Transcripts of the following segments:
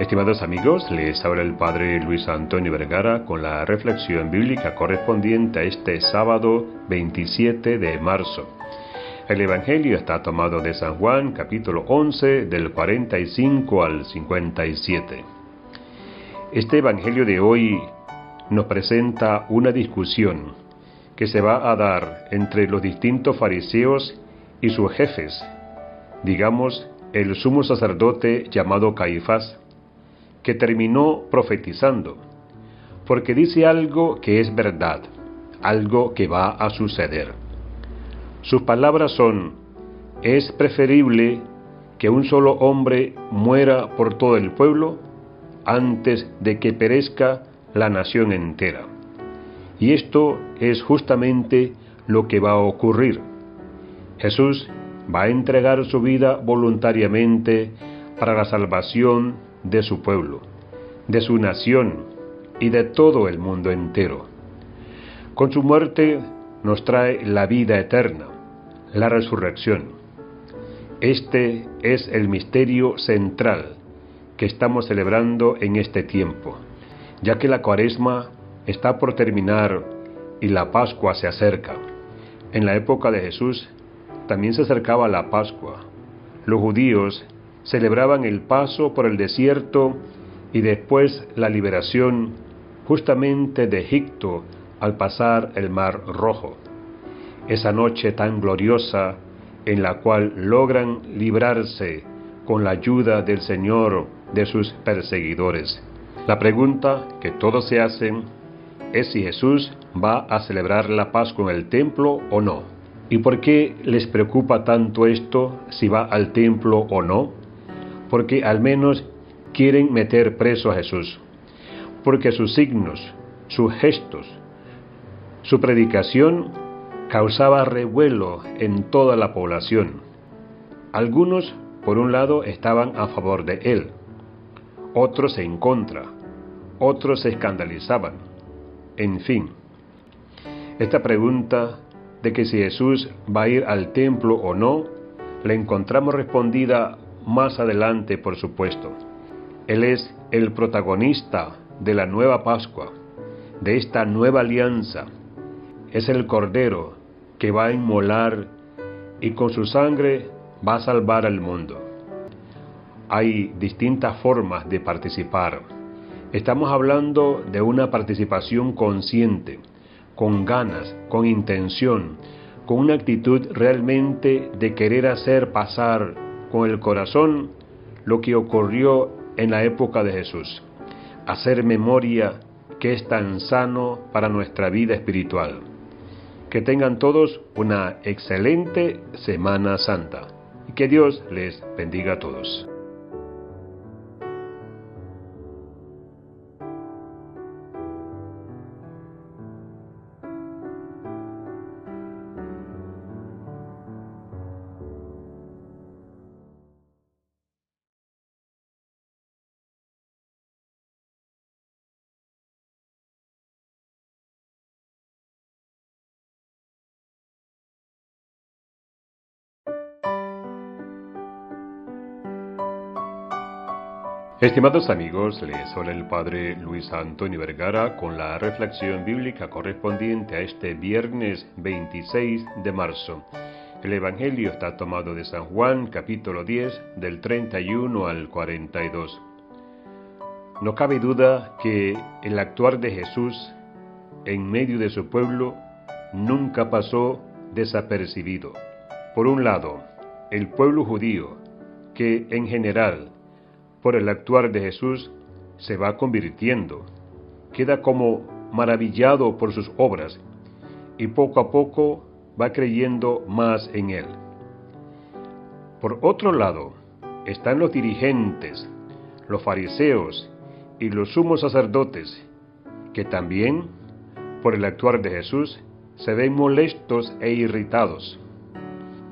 Estimados amigos, les habla el Padre Luis Antonio Vergara con la reflexión bíblica correspondiente a este sábado 27 de marzo. El Evangelio está tomado de San Juan, capítulo 11, del 45 al 57. Este Evangelio de hoy nos presenta una discusión que se va a dar entre los distintos fariseos y sus jefes, digamos el sumo sacerdote llamado Caifás, que terminó profetizando, porque dice algo que es verdad, algo que va a suceder. Sus palabras son, es preferible que un solo hombre muera por todo el pueblo antes de que perezca la nación entera. Y esto es justamente lo que va a ocurrir. Jesús va a entregar su vida voluntariamente para la salvación de su pueblo, de su nación y de todo el mundo entero. Con su muerte nos trae la vida eterna, la resurrección. Este es el misterio central que estamos celebrando en este tiempo, ya que la cuaresma está por terminar y la Pascua se acerca. En la época de Jesús también se acercaba la Pascua. Los judíos celebraban el paso por el desierto y después la liberación justamente de Egipto al pasar el Mar Rojo. Esa noche tan gloriosa en la cual logran librarse con la ayuda del Señor de sus perseguidores. La pregunta que todos se hacen es si Jesús va a celebrar la Pascua en el templo o no. ¿Y por qué les preocupa tanto esto si va al templo o no? Porque al menos quieren meter preso a Jesús, porque sus signos, sus gestos, su predicación causaba revuelo en toda la población. Algunos, por un lado, estaban a favor de él, otros en contra, otros se escandalizaban. En fin, esta pregunta de que si Jesús va a ir al templo o no, la encontramos respondida más adelante, por supuesto. Él es el protagonista de la nueva Pascua, de esta nueva alianza. Es el Cordero que va a inmolar y con su sangre va a salvar al mundo. Hay distintas formas de participar. Estamos hablando de una participación consciente, con ganas, con intención, con una actitud realmente de querer hacer pasar con el corazón lo que ocurrió en la época de Jesús, hacer memoria que es tan sano para nuestra vida espiritual. Que tengan todos una excelente Semana Santa y que Dios les bendiga a todos. Estimados amigos, les habla el Padre Luis Antonio Vergara con la reflexión bíblica correspondiente a este viernes 26 de marzo. El Evangelio está tomado de San Juan, capítulo 10, del 31 al 42. No cabe duda que el actuar de Jesús en medio de su pueblo nunca pasó desapercibido. Por un lado, el pueblo judío, que en general por el actuar de Jesús, se va convirtiendo, queda como maravillado por sus obras y poco a poco va creyendo más en Él. Por otro lado, están los dirigentes, los fariseos y los sumos sacerdotes, que también, por el actuar de Jesús, se ven molestos e irritados.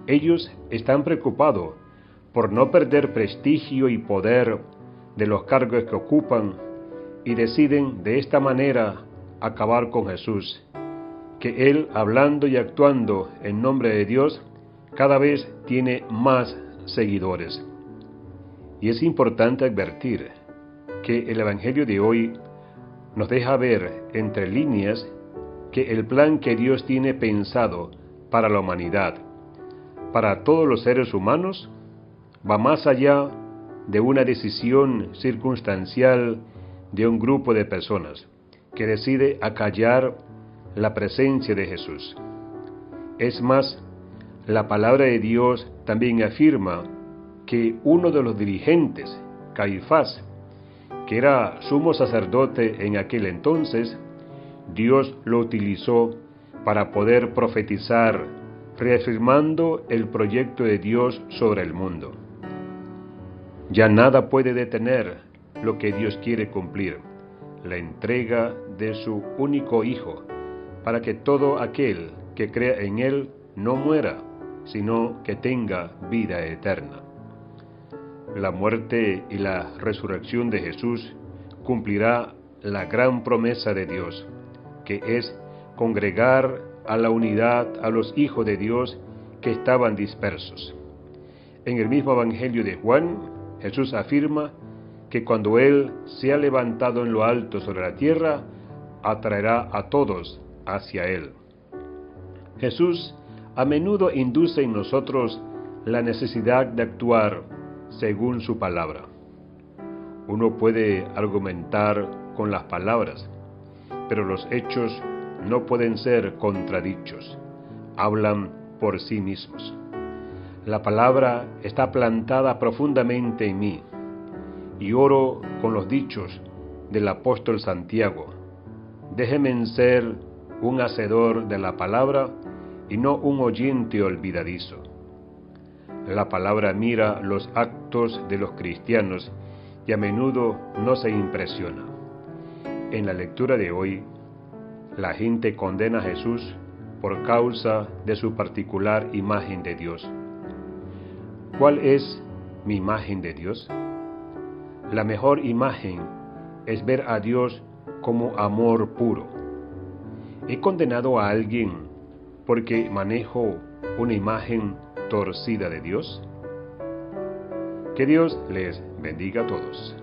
Ellos están preocupados por no perder prestigio y poder de los cargos que ocupan y deciden de esta manera acabar con Jesús, que Él, hablando y actuando en nombre de Dios, cada vez tiene más seguidores. Y es importante advertir que el Evangelio de hoy nos deja ver entre líneas que el plan que Dios tiene pensado para la humanidad, para todos los seres humanos, va más allá de una decisión circunstancial de un grupo de personas que decide acallar la presencia de Jesús. Es más, la palabra de Dios también afirma que uno de los dirigentes, Caifás, que era sumo sacerdote en aquel entonces, Dios lo utilizó para poder profetizar, reafirmando el proyecto de Dios sobre el mundo. Ya nada puede detener lo que Dios quiere cumplir, la entrega de su único Hijo, para que todo aquel que crea en Él no muera, sino que tenga vida eterna. La muerte y la resurrección de Jesús cumplirá la gran promesa de Dios, que es congregar a la unidad a los hijos de Dios que estaban dispersos. En el mismo Evangelio de Juan, Jesús afirma que cuando Él se ha levantado en lo alto sobre la tierra, atraerá a todos hacia Él. Jesús a menudo induce en nosotros la necesidad de actuar según su palabra. Uno puede argumentar con las palabras, pero los hechos no pueden ser contradichos, hablan por sí mismos. La palabra está plantada profundamente en mí y oro con los dichos del apóstol Santiago. Déjeme ser un hacedor de la palabra y no un oyente olvidadizo. La palabra mira los actos de los cristianos y a menudo no se impresiona. En la lectura de hoy, la gente condena a Jesús por causa de su particular imagen de Dios. ¿Cuál es mi imagen de Dios? La mejor imagen es ver a Dios como amor puro. ¿He condenado a alguien porque manejo una imagen torcida de Dios? Que Dios les bendiga a todos.